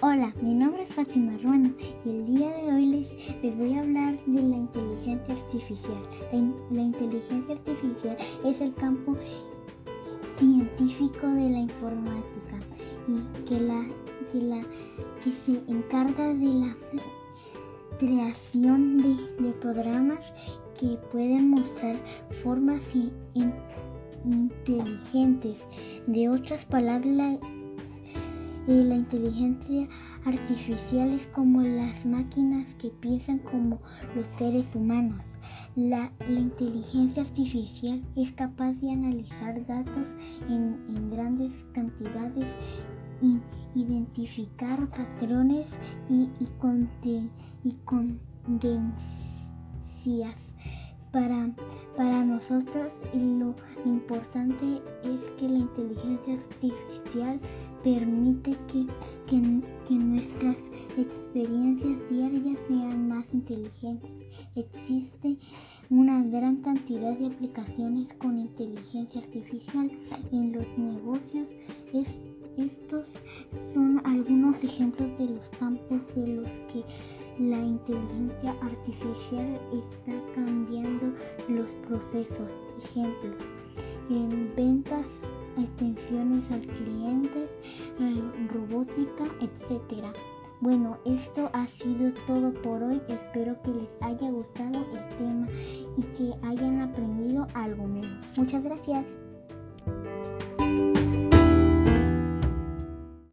Hola, mi nombre es Fátima Ruano y el día de hoy les, les voy a hablar de la inteligencia artificial. La, inteligencia artificial es el campo científico de la informática y que, la, que, la, que se encarga de la creación de, de programas que pueden mostrar formas inteligentes. De otras palabras, la inteligencia artificial es como las máquinas que piensan como los seres humanos. La, inteligencia artificial es capaz de analizar datos en, grandes cantidades, y identificar patrones y, y, y Para, para nosotros lo importante es que la inteligencia artificial permite que, que, nuestras experiencias diarias sean más inteligentes. Existe una gran cantidad de aplicaciones con inteligencia artificial en los negocios. estos son algunos ejemplos de los campos de los que la inteligencia artificial está cambiando los procesos. Ejemplos, en ventas, extensiones al cliente, robótica, etc. Bueno, esto ha sido todo por hoy. Espero que les haya gustado el tema y que hayan aprendido algo nuevo. Muchas gracias.